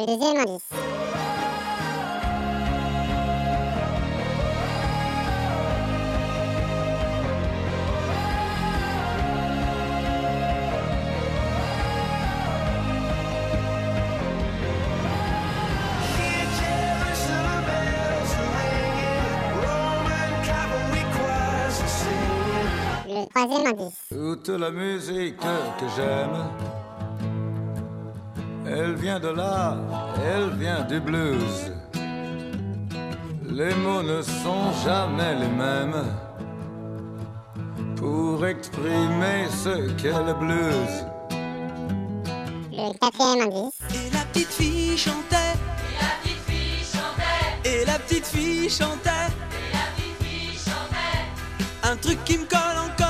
Le deuxième. Toute la musique que j'aime, elle vient de là, elle vient du blues. Les mots ne sont jamais les mêmes pour exprimer ce qu'est le blues. Le quatrième indice. Et la petite fille chantait. Et la petite fille chantait. Et la petite fille chantait. Un truc qui me colle encore